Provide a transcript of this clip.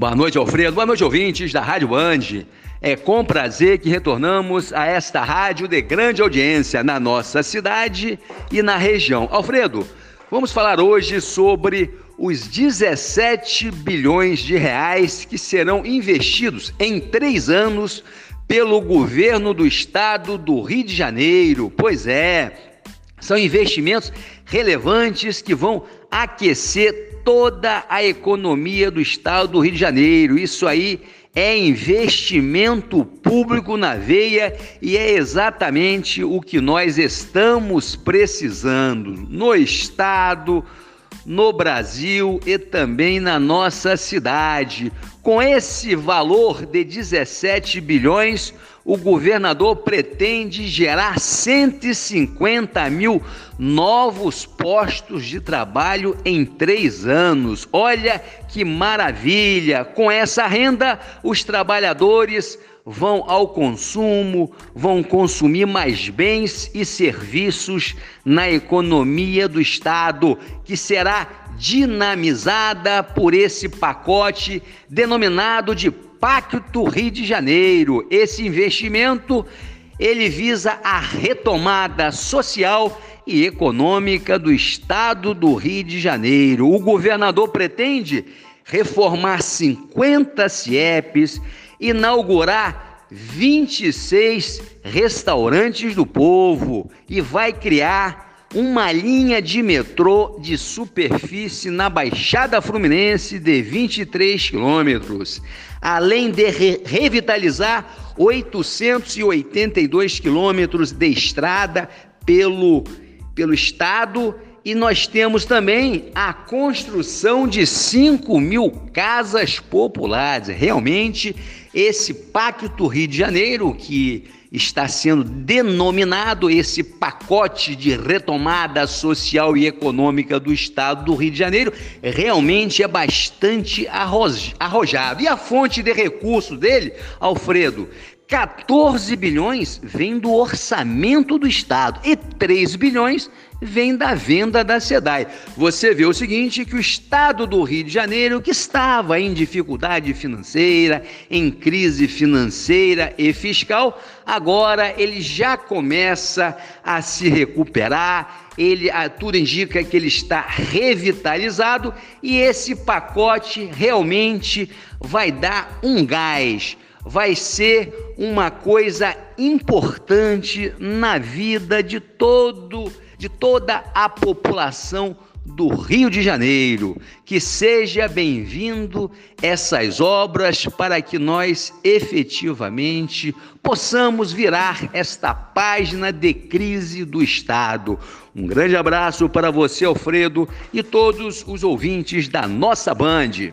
Boa noite, Alfredo. Boa noite, ouvintes da Rádio Band. É com prazer que retornamos a esta rádio de grande audiência na nossa cidade e na região. Alfredo, vamos falar hoje sobre os 17 bilhões de reais que serão investidos em três anos pelo governo do estado do Rio de Janeiro. Pois é, são investimentos relevantes que vão aquecer toda a economia do estado do Rio de Janeiro. Isso aí é investimento público na veia e é exatamente o que nós estamos precisando no estado, no Brasil e também na nossa cidade. Com esse valor de 17 bilhões, o governador pretende gerar 150 mil novos postos de trabalho em três anos. Olha que maravilha! Com essa renda, os trabalhadores vão ao consumo, vão consumir mais bens e serviços na economia do Estado, que será dinamizada por esse pacote denominado de Pacto Rio de Janeiro. Esse investimento ele visa a retomada social e econômica do estado do Rio de Janeiro. O governador pretende reformar 50 CIEPs, inaugurar 26 restaurantes do povo e vai criar uma linha de metrô de superfície na Baixada Fluminense de 23 quilômetros, além de re revitalizar 882 quilômetros de estrada pelo, pelo estado e nós temos também a construção de 5 mil casas populares. Realmente, esse Pacto Rio de Janeiro, que está sendo denominado esse pacote de retomada social e econômica do estado do Rio de Janeiro, realmente é bastante arrojado. E a fonte de recursos dele, Alfredo, 14 bilhões vem do orçamento do Estado e 3 bilhões vem da venda da SEDAI. Você vê o seguinte, que o Estado do Rio de Janeiro, que estava em dificuldade financeira, em crise financeira e fiscal, agora ele já começa a se recuperar, ele, tudo indica que ele está revitalizado e esse pacote realmente vai dar um gás vai ser uma coisa importante na vida de todo de toda a população do Rio de Janeiro. Que seja bem-vindo essas obras para que nós efetivamente possamos virar esta página de crise do Estado. Um grande abraço para você, Alfredo, e todos os ouvintes da nossa Band.